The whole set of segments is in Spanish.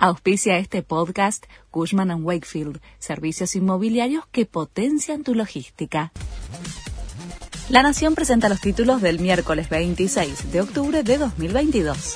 Auspicia este podcast Cushman ⁇ Wakefield, servicios inmobiliarios que potencian tu logística. La Nación presenta los títulos del miércoles 26 de octubre de 2022.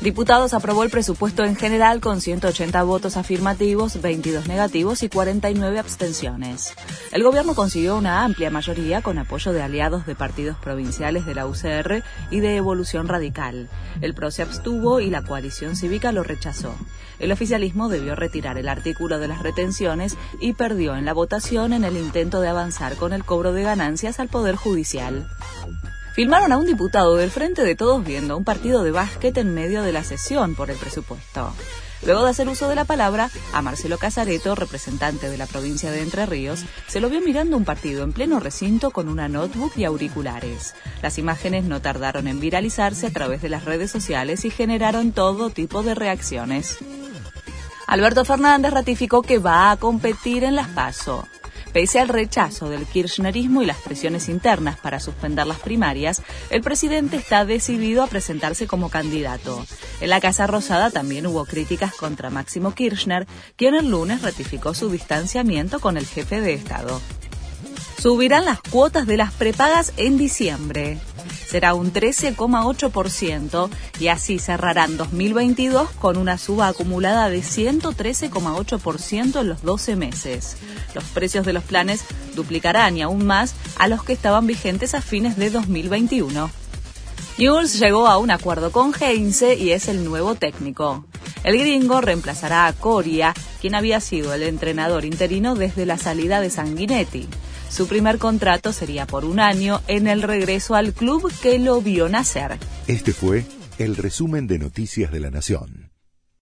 Diputados aprobó el presupuesto en general con 180 votos afirmativos, 22 negativos y 49 abstenciones. El gobierno consiguió una amplia mayoría con apoyo de aliados de partidos provinciales de la UCR y de Evolución Radical. El PRO se abstuvo y la coalición cívica lo rechazó. El oficialismo debió retirar el artículo de las retenciones y perdió en la votación en el intento de avanzar con el cobro de ganancias al Poder Judicial. Filmaron a un diputado del Frente de Todos viendo un partido de básquet en medio de la sesión por el presupuesto. Luego de hacer uso de la palabra, a Marcelo Casareto, representante de la provincia de Entre Ríos, se lo vio mirando un partido en pleno recinto con una notebook y auriculares. Las imágenes no tardaron en viralizarse a través de las redes sociales y generaron todo tipo de reacciones. Alberto Fernández ratificó que va a competir en las PASO. Pese al rechazo del kirchnerismo y las presiones internas para suspender las primarias, el presidente está decidido a presentarse como candidato. En la Casa Rosada también hubo críticas contra Máximo Kirchner, quien el lunes ratificó su distanciamiento con el jefe de Estado. Subirán las cuotas de las prepagas en diciembre será un 13,8% y así cerrarán 2022 con una suba acumulada de 113,8% en los 12 meses. Los precios de los planes duplicarán y aún más a los que estaban vigentes a fines de 2021. Jules llegó a un acuerdo con Heinze y es el nuevo técnico. El gringo reemplazará a Coria, quien había sido el entrenador interino desde la salida de Sanguinetti. Su primer contrato sería por un año en el regreso al club que lo vio nacer. Este fue el resumen de Noticias de la Nación.